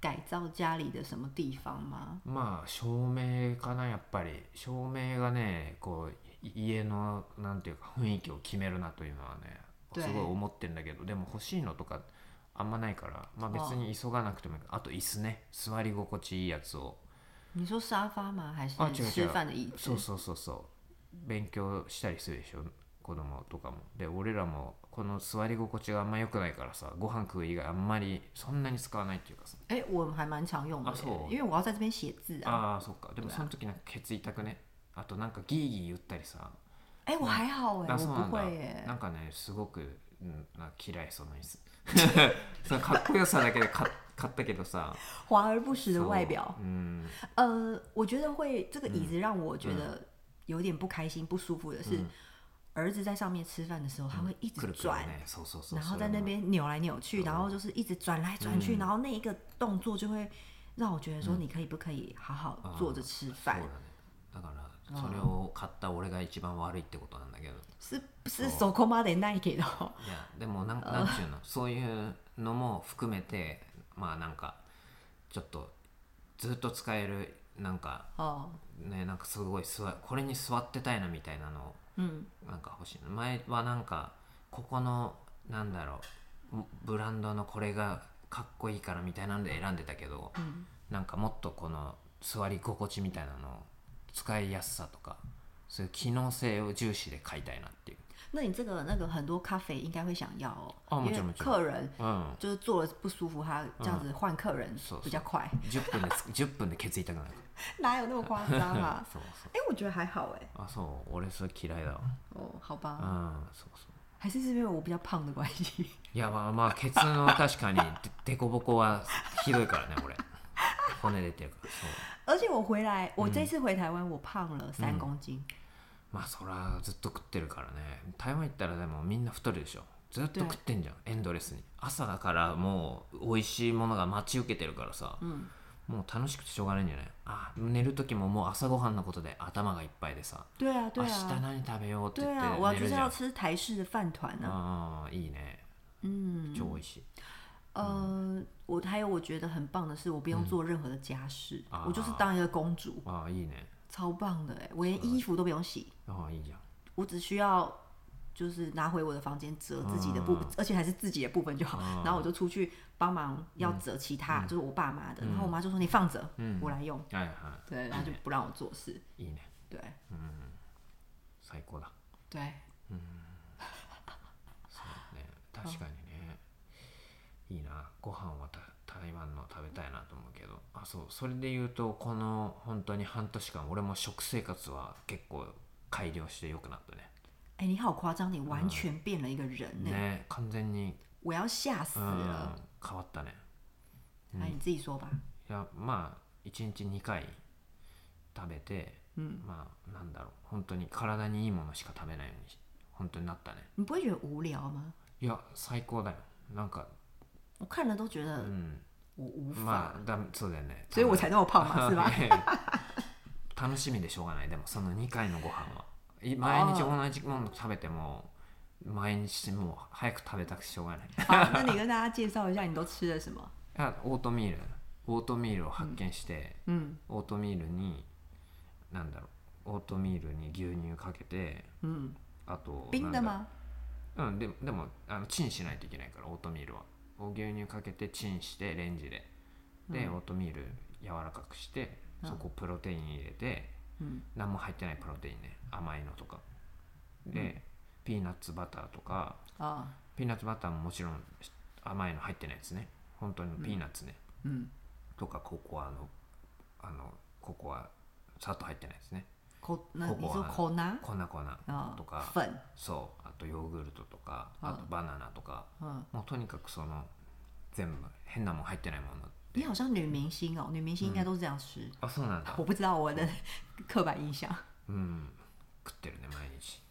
改造家里的什么地方吗？まあ照明かなやっぱり。照明がねこうい家のなんていうか雰囲気を決めるなというのはね *laughs* 对。すごい思ってんだけどでも欲しいのとかあんまないから、まあ、別に急がなくてもいい。あと椅子ね。座り心地いいやつを。你说沙发吗？还是啊这个吃饭的椅子？そうそうそうそう。勉強したりするでしょ？子供とかも。で俺らもこの座り心地があんま良くないからさご飯食う以外あんまりそんなに使わないっていうかさ。哎、我还蛮常用的。耶啊是哦因为我要在这边写字啊。ああそっか。でもその時なんかケツ痛くね？あとなんかギーギー言ったりさ。哎、我还好哎、あそうなん不会耶。なんかねすごく、うん、なんか嫌いその椅子そのかっこよさだけで買買ったけどさ华而不实的そう外表，うん呃，我觉得会这个椅子让我觉得有点不开心、不舒服的是，儿子在上面吃饭的时候，他会一直くるくる转，ねそうそうそう然后在那边扭来扭去，然后就是一直转来转去，然后那一个动作就会让我觉得说，你可以不可以好好坐着吃そう饭？だねだから それを買った俺が一番悪いってことなんだけど。是是手工妈得耐给的哦。いやでもなんなんちゅうの？そういうのも含めてまあなんかちょっとずっと使えるなんか哦，ねなんかすごい座これに座ってたいなみたいなのを嗯，なんか欲しいの。前はなんかここのなんだろうブランドのこれがかっこいいからみたいなので選んでたけど、なんかもっとこの座り心地みたいなのを使いやすさとかそういう機能性を重視で買いたいなっていう。那你这个那个很多咖啡应该会想要哦，哦因为客人うん就是坐了不舒服，他这样子换客人そうそう比较快。10分でつ10分でケツ痛くなる。*laughs* 哪有那么夸张啊？*laughs* そうそう。哎、我觉得还好哎。あそう。俺それ嫌いだわ。哦，好吧，うんそうそう。还是是因为我比较胖的关系。いやまあまあケツの確かにででこぼこはひどいからね俺骨出てるからそう而且我回来，我这次回台湾，我胖了三公斤。まあそらずっと食ってるからね。台湾行ったらでもみんな太るでしょ。ずっと食ってんじゃん。エンドレスに。朝だからもう美味しいものが待ち受けてるからさ、もう楽しくてしょうがないんじゃない？あ寝る時ももう朝ごはんのことで頭がいっぱいでさ对啊，对明日啊，何食べようって对言啊，我就是要って寝るじゃん。吃台式的饭团呢、ああいいね。嗯，超美味しい呃，我还有我觉得很棒的是，我不用做任何的家事，啊我就是当一个公主，ああいいね超棒的哎！我连衣服都不用洗，ああいいじゃん我只需要就是拿回我的房间折自己的部分，而且还是自己的部分就好。然后我就出去帮忙要折其他，就是我爸妈的。然后我妈就说：“你放着，我来用。はいはい对，然后就不让我做事。いいね对最高だ对， そうね確かにね いいな。ご飯はた台湾の食べたいなと思うけど。あそう。それで言うとこの本当に半年間俺も食生活は結構改良して良くなったね。哎，你好夸张，你完全变了一个人呢、ね。完全に、我要吓死うん。了。、変わったね。哎，你自己说吧。いやまあ1日2回食べて、まあなんだろう。本当に体にいいものしか食べないようにし本当になったね。你不会觉得无聊吗？いや最高だよ。なんか我看了都觉得うん我无法，まあだそうだよね。所以我才那么胖嘛，是吧？*laughs* 楽しみでしょうがない。でもその2回のご飯は。い毎日同じもの食べても毎日もう早く食べたくてしょうがない。好，那你跟大家介绍一下你都吃了什么？*laughs* いやオートミール。オートミールを発見して、嗯オートミールになんだろう。オートミールに牛乳かけて嗯，あと冰的なんだ吗？う。んででもあのチンしないといけないからオートミールはお牛乳かけてチンしてレンジで。で、オートミール柔らかくしてそこプロテイン入れて、うん。何も入ってないプロテインね。甘いのとか。で、ピーナッツバターとか。啊，ピーナッツバターももちろん甘いの入ってないですね。本当にピーナッツね、嗯，とかココアのあのココア砂糖入ってないですね口那你说ココ粉？粉啊とか粉，そうあとヨーグルトとかああ。とバナナとか。嗯，もうとにかくその全部変なもん入ってないもの你好像女明星哦，女明星应该都是这样吃。あそうなんだ。我不知道我的 *laughs* 刻板印象。うん。食ってるね毎日。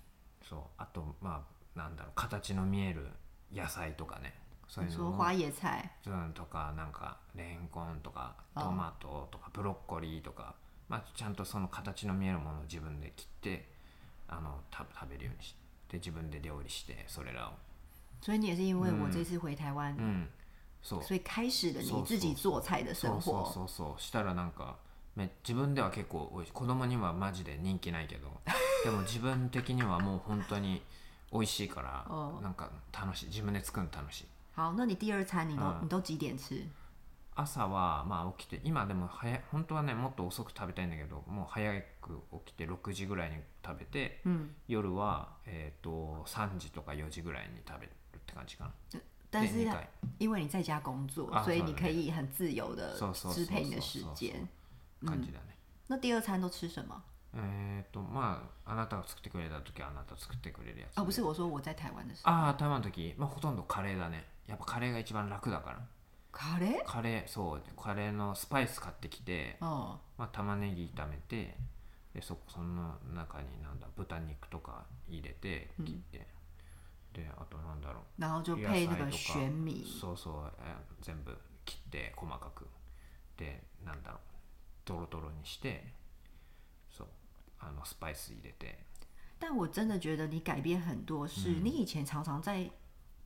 そう。あとまあなんだろう形の見える野菜とかね。そういうの。花野菜，うんとかなんかレンコンとかあ。トマトとかブロッコリーとかまあちゃんとその形の見えるものを自分で切ってあのた食べるようにして自分で料理してそれらを。所以你也是因为我这次回台湾，うんそう。所以开始了そう你自己做菜的生そうそう活。そうそう。したらなんかめ自分では結構おいしい。子供にはマジで人気ないけど *laughs* でも自分的にはもう本当に美味しいから *laughs* う。んなんか楽しい。自分で作るの楽しい。好，那你第二餐你都嗯你都几点吃？朝はまあ起きて今でも早い本当はねもっと遅く食べたいんだけどもう早く起きて6時ぐらいに食べて嗯，夜は、えー、と3時とか4時ぐらいに食べるって感じかな。但是因为你在家工作，啊所以你可以很自由的支配你的时间。感じだね、那第二餐都吃什么？えっ、とまああなたが作ってくれた時はあなた作ってくれるやつ。哦，不是，我说我在台湾的时候，ああ台湾の時、まあ、ほとんどカレーだね。やっぱカレーが一番楽だから卡嘞，カレーそうカレーのスパイス買ってきて、哦，まあ、玉ねぎ炒めてでそその中になんだ豚肉とか入れて切って、であとなんだろ然后就う配那个野菜とか。玄米，そうそう、えー全部切って細かく。でなんだろう。ドロドロにしてそうあのスパイス入れて。但我真的觉得你改变很多，是嗯你以前常常在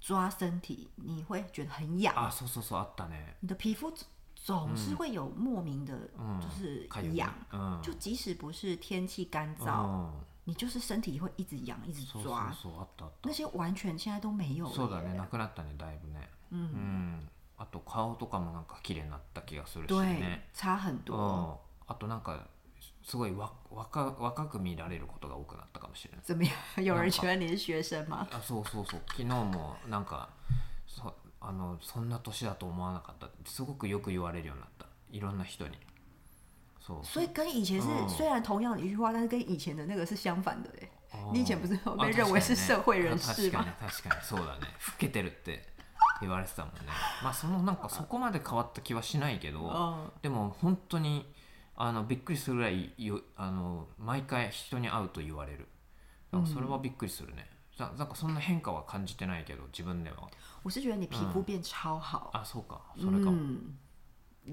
抓身体，你会觉得很痒，あそうそうそうあったね你的皮肤总总是会有莫名的，嗯就是かゆい痒，うん就即使不是天气干う燥，ん你就是身体会一直痒，一直そうそう抓，そうあったあった那些完全现在都没有そうだ了耶。ね。なくなったねだいぶね。嗯，うん。あと顔とかもなんか綺麗になった気がするし对ね，差很うん。多。あとなんかすごいわ若若く見られることが多くなったかもしれない。怎么样？有人觉得你是学生吗？あそうそうそう昨日もなんかそあのそんな年だと思わなかったすごくよく言われるようになった。いろんな人に。そう。所以跟以前是、嗯虽然同样的一句话，但是跟以前的那个是相反的你以前不是被认为是社会人士吗？確かにそうだね。老けてるって言われてたもんね。まあそのなんかそこまで変わった気はしないけど嗯，でも本当にあのびっくりするぐらいよあの毎回人に会うと言われる。それはびっくりするね、ななんかそんな変化は感じてないけど自分では。我是觉得你皮肤变超好，あそうか。それか。も、嗯，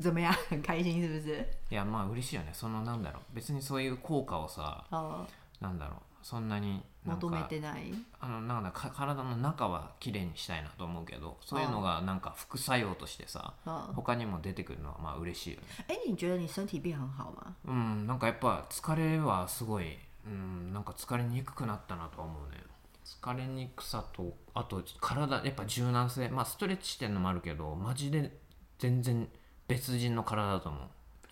怎么样？很开心是不是？いやまあ嬉しいよね。そのなんだろう。別にそういう効果をさ哦，なんだろうそんなになん求めかてない？あのなんだか体の中は綺麗にしたいなと思うけどそういうのがなんか副作用としてさ嗯，他にも出てくるのはまあ嬉しいよね。哎，你觉得你身体变很好吗？うんなんかやっぱ疲れはすごいうんなんか疲れにくくなったなとは思うね。疲れにくさとあと体やっぱ柔軟性。まあストレッチしてるのもあるけどマジで全然別人の体だと思う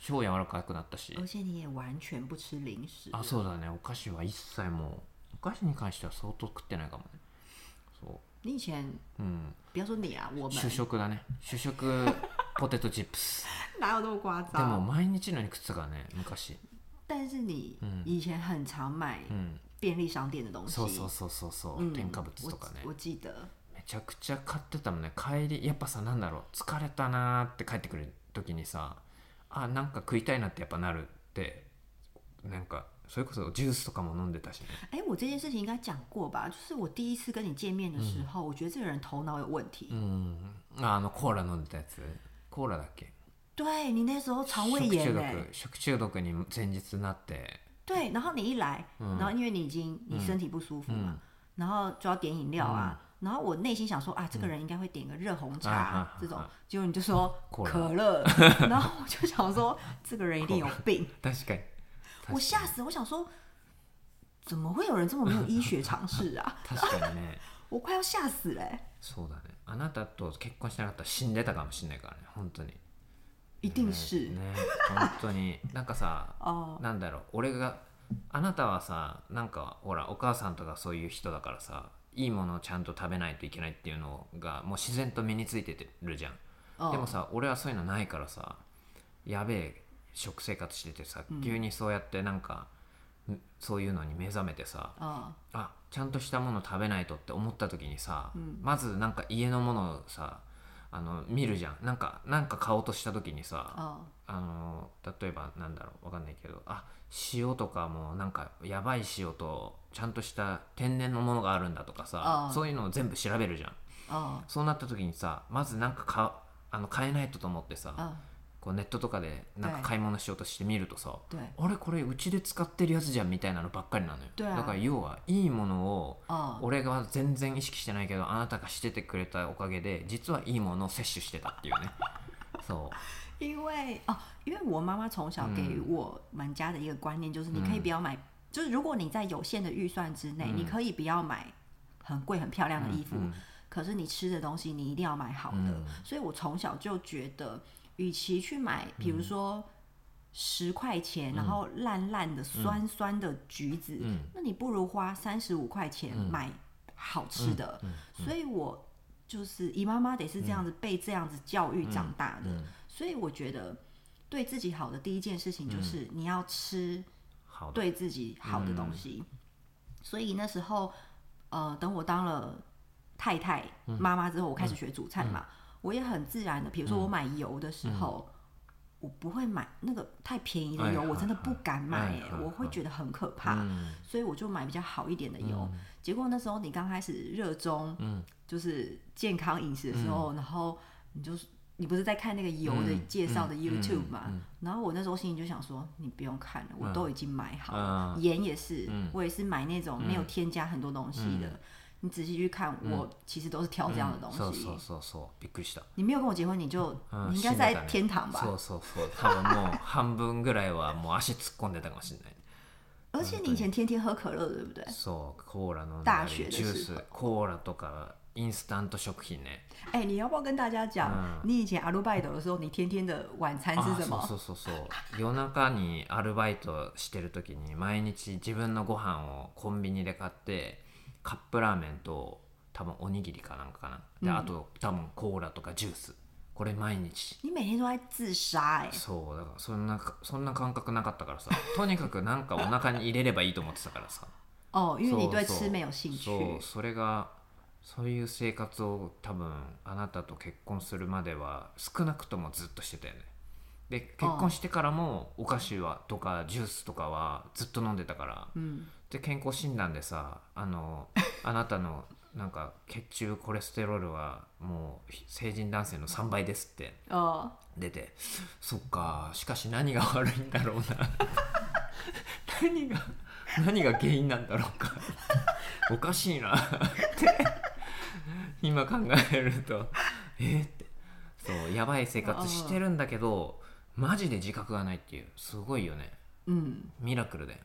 超柔らかくなったし。而且你也完全不吃零食。あそうだね。お菓子は一切もうお菓子に関しては相当食ってないかもね。そ你以前ううん。不要说你啊，我们。主食だね。主食 *laughs* ポテトチップス。哪有那么夸でも张？毎日のように食ってたからね昔。但是你以前很常买うん。便利商店的東西，そうそうそうそうそう、嗯添加物とかね。我我记得，めちゃくちゃ買ってたもんね。帰りやっぱさなんだろう。疲れたなーって帰ってくる時にさあなんか食いたいなってやっぱなるってなんかそれこそジュースとかも飲んでたしね。哎，我这件事情应该讲过吧？就是我第一次跟你见面的时候，我觉得这个人头脑有问题。うんああのコーラ飲んでたやつ。コーラだっけ？对你那时候肠胃食中炎哎、毒食中毒に前日なって。对，然后你一来，然后因为你已经你身体不舒服嘛，然后就要点饮料啊，然后我内心想说啊，这个人应该会点个热红茶、啊啊这种啊，结果你就说*laughs* 可乐可乐，*laughs* 然后我就想说这个人一定有病，*laughs* 確かに我吓死，我想说怎么会有人这么没有医学常識啊？確かにね我快要吓死了、欸，そうだねあなたと結婚してなかったら死んでたかもしれないからね本当に一定是ね本当になんかさ哦，なんだろう俺があなたはさなんかほらお母さんとかそういう人だからさ いいものをちゃんと食べないといけないっていうのがもう自然と身についてるじゃん、哦でもさ俺はそういうのないからさやべえ食生活しててさ、急にそうやってなんかんそういうのに目覚めてさ哦，あ。ちゃんとしたもの食べないとって思った時にさ、まずなんか家のものをさあの見るじゃん。なんかなんか買おうとした時にさ、哦，あ。の例えばなんだろうわかんないけどあ塩とかもなんかやばい塩とちゃんとした天然のものがあるんだとかさそういうのを全部調べるじゃん。哦，そうなった時にさまずなんか買あの買えないとと思ってさ、哦，こうネットとかでなんかはい。買い物しようとしてみるとさ、对，あれこれうちで使ってるやつじゃんみたいなのばっかりなのよ。だから要はいいものを哦，俺が全然意識してないけどあなたがしててくれたおかげで実はいいものを摂取してたっていうね。*laughs* そう。因为哦，因为我妈妈从小给我们家的一个观念就是，你可以不要买，就是如果你在有限的预算之内，你可以不要买很贵很漂亮的衣服，可是你吃的东西你一定要买好的。所以我从小就觉得，与其去买，比如说。十块钱，然后烂烂的、酸酸的橘子，那你不如花三十五块钱买好吃的。所以我就是姨妈妈得是这样子被这样子教育长大的，所以我觉得对自己好的第一件事情就是你要吃好对自己好的东西。所以那时候，呃，等我当了太太妈妈之后，我开始学煮菜嘛，我也很自然的，比如说我买油的时候。我不会买那个太便宜的油，哎我真的不敢买、哎我会觉得很可怕，所以我就买比较好一点的油。结果那时候你刚开始热衷，就是健康饮食的时候，然后你就是你不是在看那个油的介绍的 YouTube 嘛？然后我那时候心里就想说，你不用看了，我都已经买好了，盐也是，我也是买那种没有添加很多东西的。你仔细去看，我其实都是挑这样的东西。そうそうそうそうびっくりした你没有跟我结婚，你就嗯你应该在天堂吧？そうそうそう多分もう半分ぐらいはもう足突っ込んでたかもしれない。而且你以前天天喝可乐，对不对？そうコーラ飲んだ大学りジュースコーラとかインスタント食品ね。哎、你要不要跟大家讲，你以前阿鲁拜斗的时候，你天天的晚餐是什么？そうそうそう。夜中にアルバイトしてる時に毎日自分のご飯をコンビニで買ってカップラーメンと多分おにぎりかなんかかな。で、あと多分コーラとかジュース。これ毎日。你每天都在自杀哎、そうだからそんなそんな感覚なかったからさ。*laughs* とにかくなんかお腹に入れればいいと思ってたからさ。哦，因为你对吃没有興そう趣。それがそういう生活を多分あなたと結婚するまでは少なくともずっとしてたよね。で結婚してからもお菓子はとかジュースとかはずっと飲んでたから、で健康診断でさあのあなたのなんか血中コレステロールはもう成人男性の3倍ですって哦，出てそっかしかし何が悪いんだろうな。何が何が原因なんだろうか。おかしいな。って今考えると。えーって。そうやばい生活してるんだけどマジで自覚がないっていう。すごいよね。嗯ミラクルで。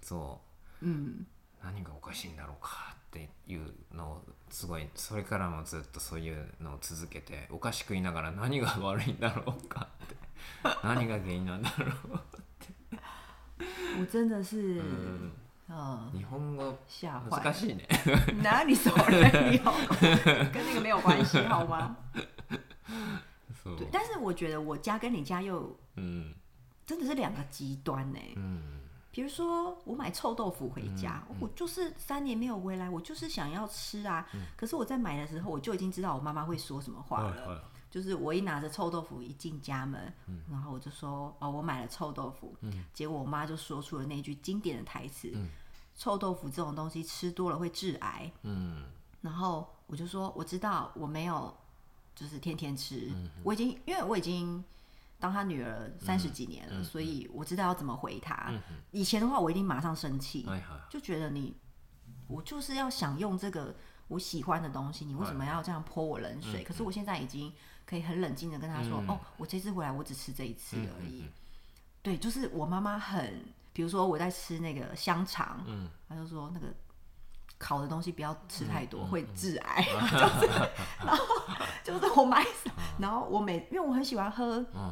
そう嗯，何がおかしいんだろうかっていうのをすごいそれからもずっとそういうのを続けてお菓子食いながら何が悪いんだろうかって。*laughs* 何が原因なんだろう我真的是，嗯然嗯，日本語難。しいね。哪里说人你好，跟那个没有关系好吗？*laughs* *laughs* そう。对，但是我觉得我家跟你家又うん。真的是两个极端呢。うん比如说，我买臭豆腐回家，我就是三年没有回来，我就是想要吃啊。可是我在买的时候，我就已经知道我妈妈会说什么话了。はい就是我一拿着臭豆腐一进家门，然后我就说哦，我买了臭豆腐。结果我妈就说出了那句经典的台词：臭豆腐这种东西吃多了会致癌。うん然后我就说我知道我没有，就是天天吃，我已经因为我已经 当他女儿三十几年了，所以我知道要怎么回他。以前的话，我一定马上生气，はいはい就觉得你我就是要享用这个我喜欢的东西，你为什么要这样泼我冷水？可是我现在已经可以很冷静的跟他说，哦，我这次回来我只吃这一次而已。对，就是我妈妈很，比如说我在吃那个香肠，嗯，她就说那个 烤的东西不要吃太多，会致癌。*laughs* 就是，然后就是我买，*laughs* 然后我每因为我很喜欢喝うん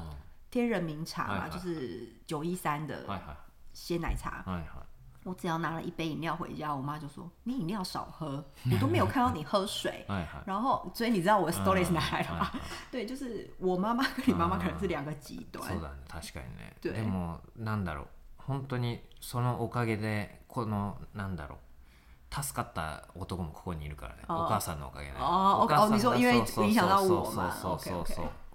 天人茗茶嘛，はいはい就是九一三的はいはい鲜奶茶。はいはい我只要拿了一杯饮料回家，我妈就说：“你饮料少喝，*laughs* 我都没有看到你喝水。はいはい然后，所以你知道我的 story 是哪来的はい吗？对，就是我妈妈跟你妈妈可能是两个極端。そうだね確かにね对でもなんだろう本当にそのおかげでこのなんだろう 助かった男もここにいるからね。お母さんのおかげねあーお母さん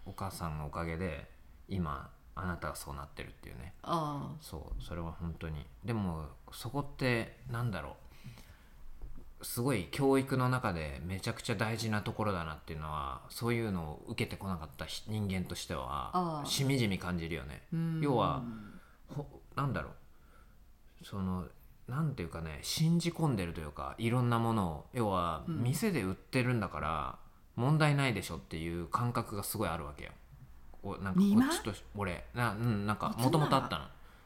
お母さんのおかげで今あなたがそうなってるっていうね。嗯そうそれは本当に。でもそこってなんだろう。すごい教育の中でめちゃくちゃ大事なところだなっていうのはそういうのを受けてこなかった人人間としてはしみじみ感じるよね。要はほなんだろう。そのなんていうかね信じ込んでるというかいろんなものを要は店で売ってるんだから問題ないでしょっていう感覚がすごいあるわけよ。おなんかこっちとし俺。な,、うん、なんかあもともとあった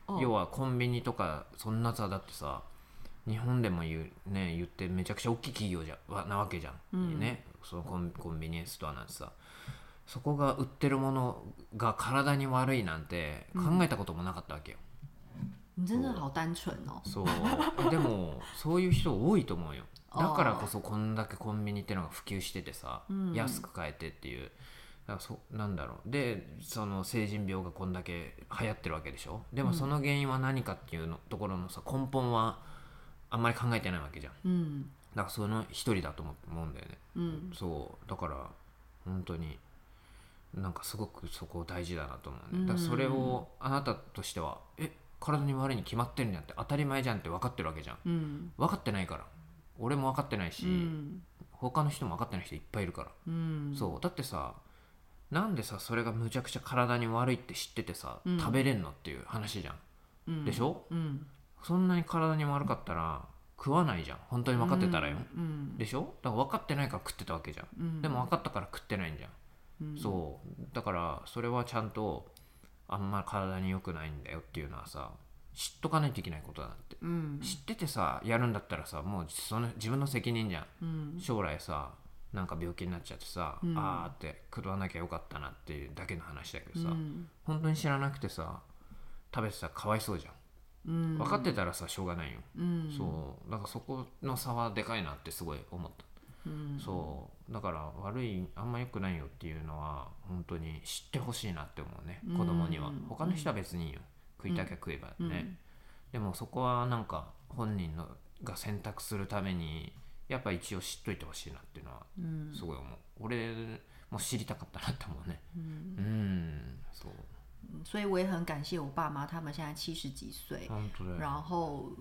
の。要はコンビニとかそんなさだってさ日本でも言う、ね、言ってめちゃくちゃ大きい企業じゃわなわけじゃん、ね、そのコンコンビニエンスストアなんてさ。そこが売ってるものが体に悪いなんて考えたこともなかったわけよ、你真的好单纯哦。そう。でもそういう人多いと思うよ。だからこそこんだけコンビニってのが普及しててさ、安く買えてっていう。だからそなんだろう。でその成人病がこんだけ流行ってるわけでしょ？でもその原因は何かっていうのところのさ根本はあんまり考えてないわけじゃん。嗯だからその一人だと思思うんだよね。嗯そう。だから本当になんかすごくそこ大事だなと思うね。だからそれをあなたとしてはえ体に悪いに決まってるんじゃんって当たり前じゃんって分かってるわけじゃん。嗯分かってないから。俺も分かってないし、嗯他の人も分かってない人いっぱいいるから、嗯そう。だってさなんでさそれがむちゃくちゃ体に悪いって知っててさ、食べれんのっていう話じゃん、嗯でしょ？嗯そんなに体に悪かったら食わないじゃん。本当に分かってたらよ、嗯でしょ？だから分かってないから食ってたわけじゃん、嗯でも分かったから食ってないんじゃん、そう。だからそれはちゃんとあんま体に良くないんだよっていうのはさ知っとかないといけないことだなって、嗯知っててさやるんだったらさもうその自分の責任じゃん、嗯将来さなんか病気になっちゃってさ、あーって食わなきゃよかったなっていうだけの話だけどさ、嗯本当に知らなくてさ食べてたらかわいそうじゃん。嗯分かってたらさしょうがないよ、嗯そう。だからそこの差はでかいなってすごい思った、そう。だから悪いあんま良くないよっていうのは本当に知ってほしいなって思うね。子供には、他の人は別にいいよ。食いたきゃ食えばね、でもそこはなんか本人のが選択するためにやっぱ一応知っといてほしいなっていうのはすごい思う、俺も知りたかったなって思うね。うん。そう。所以我也很感谢我爸妈，他们现在七十几岁，然后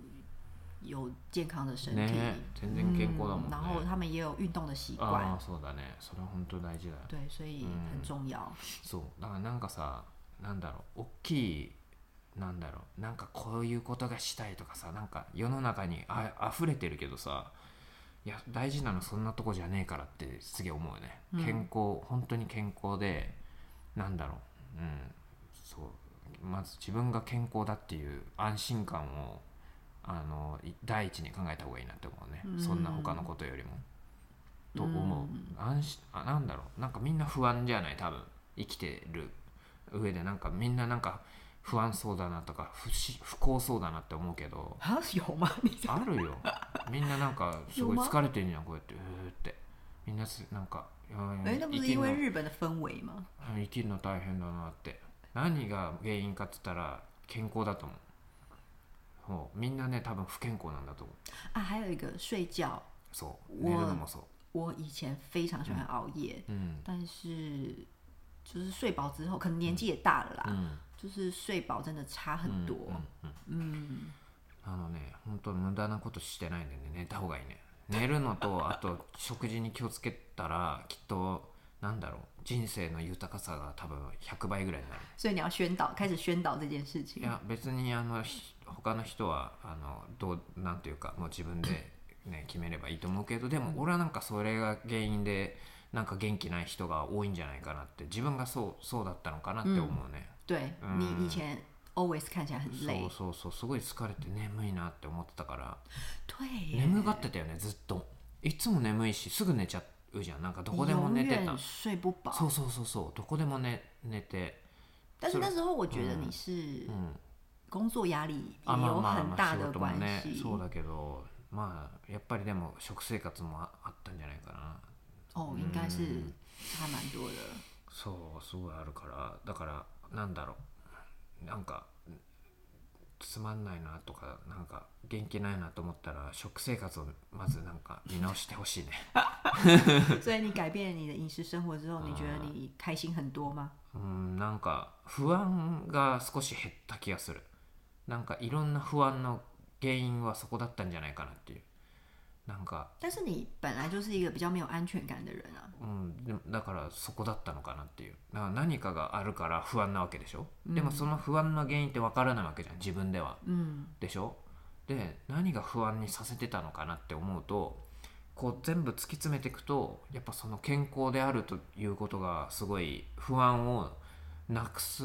有健康的身体，ね。全然健康だもんね、然后他们也有运动的习あ惯。あ，そうだね。それは本当大事だよ。对，所以很重要。そう。だからなんかさなんだろう。大きいなんだろう。なんかこういうことがしたいとかさなんか世の中にあ溢れてるけどさいや大事なのそんなとこじゃねえからってすげえ思うよね、健康本当に健康でなんだろう。うん。そう。まず自分が健康だっていう安心感をあのい第一に考えた方がいいなって思うね、そんな他のことよりも。と思う、安心あなんだろう。なんかみんな不安じゃない？多分。生きてる上で。なんかみんななんか不安そうだなとか不し不幸そうだなって思うけど。あるよ。みんななんか *laughs* すごい疲れてんじゃんこうやって。うーって。みんなすなんかいや哎，那不是生きるの。因为日本的氛围吗？生きるの大変だなって。何が原因かっつったら健康だと思うそうみんなね多分不健康なんだと思う。啊，还有一个睡觉，そう。我寝るのもそう。我以前非常喜欢熬夜，うん但是就是睡饱之后，可能年纪也大了啦，うん就是睡饱真的差很多。嗯あのね本当無駄なことしてないんでね寝た方がいいね。寝るのとあと食事に気をつけたらきっとなんだろう人生の豊かさが多分100倍ぐらいになる。所以你要宣导，开始宣导这件事い情。や別にあのひ他の人はあのどうなんていうかもう自分で、ね、*laughs* 決めればいいと思うけどでも俺はなんかそれが原因でなんか元気ない人が多いんじゃないかなって自分がそうそうだったのかなって思うね、对、你以前 always 看起来很累そう。そうそうすごい疲れて眠いなって思ってたから。对耶，眠がってたよねずっと。いつも眠いしすぐ寝ちゃうじゃん。なんかどこでも永寝てた。远睡不饱。そうそうそうそうどこでも寝寝て。但是那时候我觉得你是うん工作压力也有まあまあ很大的关ね系。そうだけどまあやっぱりでも食生活もああったんじゃないかな哦，应该是差蛮多的。そうすごいあるからだからなんだろうなんかつまんないなとかなんか元気ないなと思ったら食生活をまずなんか見直してほしいね所以你改变你的饮食生活之后，你觉得你开心很多吗？うんなんか不安が少し減った気がするなんかいろんな不安の原因はそこだったんじゃないかなっていう。なんか但是你本来就是一个比较没有安全感的人啊。うん、でもだからそこだったのかなっていう。だから何かがあるから不安なわけでしょ、でもその不安の原因って分からないわけじゃん自分では。嗯でしょ？で何が不安にさせてたのかなって思うとこう全部突き詰めていくとやっぱその健康であるということがすごい不安をなくす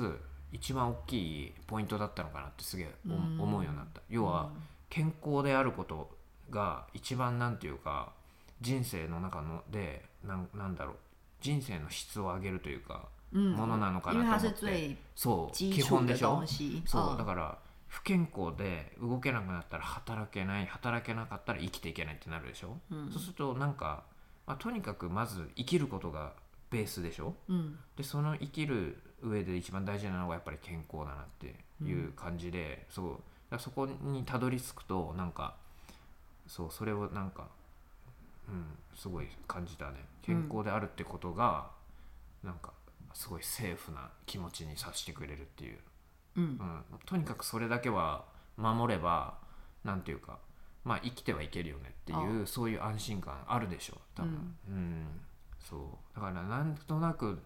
一番大きいポイントだったのかなってすげえ思うようになった。要は健康であることが一番なんていうか人生の中のでなんなんだろう。人生の質を上げるというか、嗯，ものなのかなと思って。そう基本でしょ？东西。そう、嗯だから不健康で動けなくなったら働けない働けなかったら生きていけないってなるでしょ、そうするとなんか、まあ、とにかくまず生きることがベースでしょ？嗯でその生きる上で一番大事なのがやっぱり健康だなっていう感じで、そう。だからそこにたどり着くとなんかそうそれをなんかうんすごい感じたね。健康であるってことが、なんかすごいセーフな気持ちにさせてくれるっていう。嗯うん、とにかくそれだけは守ればなんていうかまあ生きてはいけるよねっていうそういう安心感あるでしょう多分、うん。そう。だからなんとなく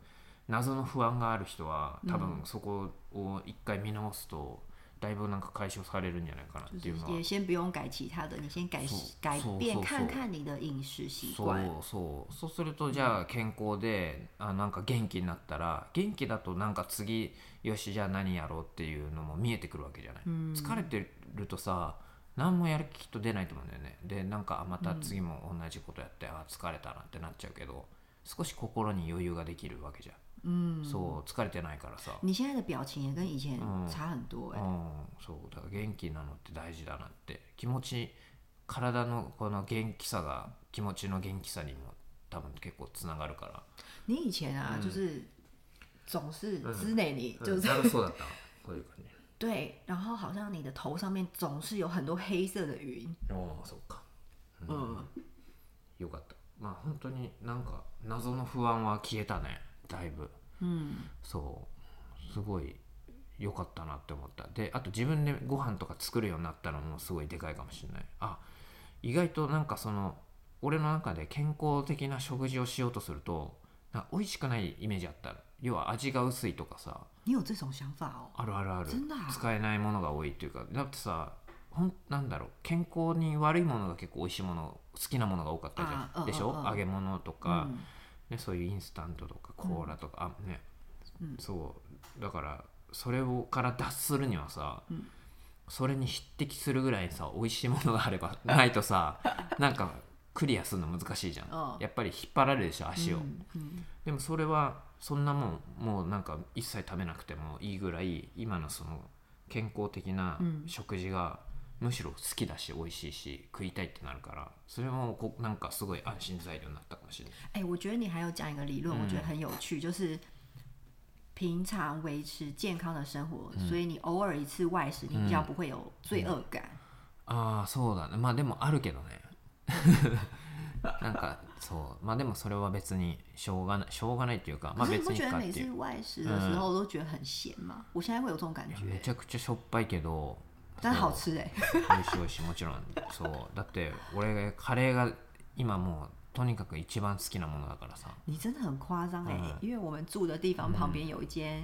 謎の不安がある人は多分そこを一回見直すとだいぶなんか解消されるんじゃないかなっていうのは。也先不用改其他的，你先改そう。改そう变そう。看看你的饮食习そ惯。うそう。そうするとじゃあ健康であなんか元気になったら元気だとなんか次よしじゃあ何やろうっていうのも見えてくるわけじゃない、疲れてるとさ何もやる気きっと出ないと思うんだよね。でなんかあまた次も同じことやって、あ疲れたなってなっちゃうけど少し心に余裕ができるわけじゃん、嗯，そう疲れてないからさ。你现在的表情也跟以前嗯差很多哎、うん、そうだから元気なのって大事だなって。気持ち体のこの元気さが気持ちの元気さにも多分結構つながるから。你以前啊，就是总是之内你就是、そうだった。こういう感じ。*laughs* 对，然后好像你的头上面总是有很多黑色的云，おおそうか。嗯，よかった。まあ本当になんか謎の不安は消えたねだいぶ。嗯そう。すごい良かったなって思った。であと自分でご飯とか作るようになったのもすごいでかいかもしれない。あ意外となんかその俺の中で健康的な食事をしようとするとな美味しくないイメージあった。要は味が薄いとかさ？あるあるある。使えないものが多いっていうか。だってさほんなんだろう。健康に悪いものが結構美味しいもの好きなものが多かったじゃあんでしょ？うんうんうん揚げ物とか、嗯ね、そういうインスタントとかコーラとか、あね、そう。だからそれをから脱するにはさ、それに匹敵するぐらいさ美味しいものがあれば *laughs* ないとさなんかクリアするの難しいじゃん、うんやっぱり引っ張られるでしょ足を、でもそれはそんなもんもうなんか一切食べなくてもいいぐらい今のその健康的な食事がむしろ好きだし美味しいし食いたいってなるからそれもこなんかすごい安心材料になったかもしれない。哎、我觉得你还有讲一个理论，我觉得很有趣，就是平常维持健康的生活，所以你偶尔一次外食，你比较不会有罪恶感。ああそうだね。まあでもあるけどね。*laughs* なんかそう。まあでもそれは別にしょうがないしょうがないっていうかまあ可是你別にいい不 *laughs* 觉得每次外食的时候都觉得很咸吗？我现在会有这种感觉，めちゃくちゃしょっぱいけど但是好吃哎、美味しい美味しい。もちろん。そう。だって俺カレーが今もうとにかく一番好きなものだからさ。你真的很夸张哎，嗯。因为我们住的地方旁边有一间，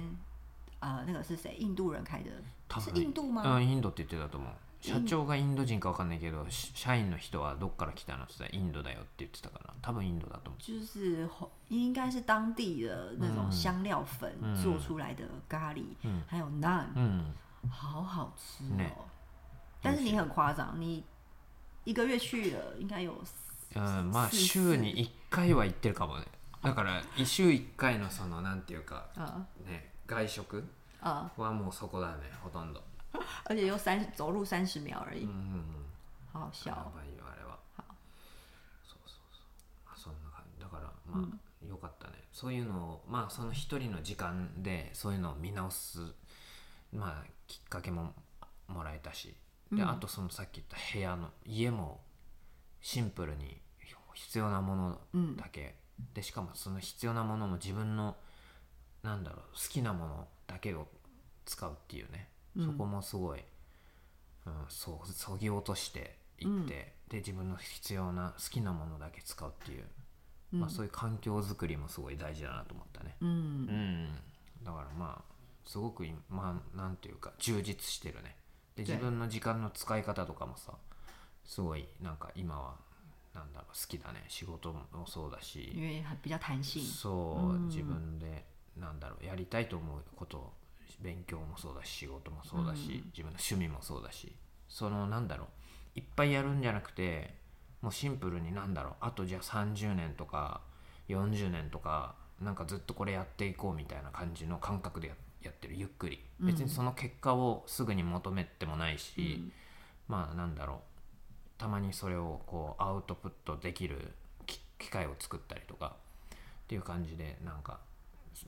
呃，那个是谁？印度人开的，是多分印度吗？うんインドって言ってたと思う。社長がインド人か分かんないけどし社員の人はどっから来たのって言ったらインドだよって言ってたから。多分インドだと思う。就是应该是当地的那种香料粉做出来的咖喱，还有 naan，、うん好好吃哦。ね但是你很夸张，你一个月去了应该有うんまあす週に1回は行ってるかもね。だから週1回のそのなんていうか呃ね外食呃，はもうそこだねほとんど。而且又三走路三十秒而已，うんうんうん。好好笑。哦。やばいよあれは。そうそうそう。まあそんな感じ。だからまあ、よかったね。そういうのをまあその一人の時間でそういうのを見直す。まあきっかけももらえたしで、あとそのさっき言った部屋の家もシンプルに必要なものだけ、でしかもその必要なものも自分のなんだろう好きなものだけを使うっていうね、そこもすごい、うん、そうそぎ落としていって、で自分の必要な好きなものだけ使うっていう、まあ、そういう環境づくりもすごい大事だなと思ったね。嗯うん、だからまあすごくいまあなんていうか充実してるね。で自分の時間の使い方とかもさすごいなんか今はなんだろう好きだね。仕事もそうだし。そう、自分でなんだろうやりたいと思うこと勉強もそうだし仕事もそうだし、自分の趣味もそうだしそのなんだろういっぱいやるんじゃなくてもうシンプルになんだろうあとじゃあ30年とか40年とかなんかずっとこれやっていこうみたいな感じの感覚でややってるゆっくり。別にその結果をすぐに求めてもないし、まあなんだろう。たまにそれをこうアウトプットできるき機会を作ったりとかっていう感じでなんか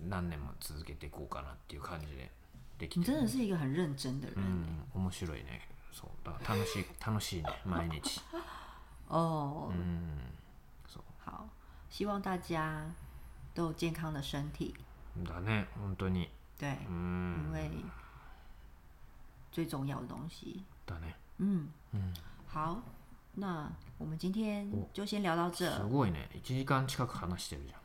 何年も続けていこうかなっていう感じでできてる。你真的是一个很认真的人、うん。面白いね。そう。だから楽しい *laughs* 楽しいね。毎日。*laughs* 哦。うん。そう。好，希望大家都有健康的身体，だね。本当に对，うん因为最重要的东西。だね嗯，うん好，那我们今天就先聊到这す。ごいね1時間近く話してるじゃん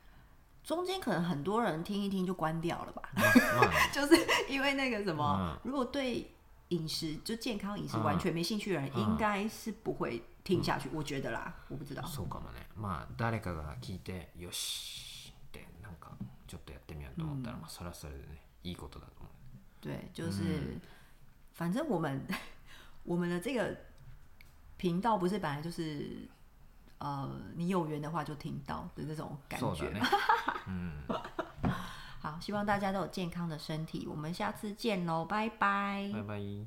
中间可能很多人听一听就关掉了吧，まあ*laughs* ま*laughs* あね就是因为那个什么，如果对饮食就健康饮食完全没兴趣的人，应该是不会听下去。我觉得啦，我不知道。そうかもねまあ誰かが聞いてよしってなんかちょっとやってみようと思ったら、まあそれはそれでね いいことだと思う对，就是、反正我们我们的这个频道不是本来就是呃，你有缘的话就听到的那种感觉そうだね*laughs* 嘛。好，希望大家都有健康的身体，我们下次见喽，拜拜バイバイ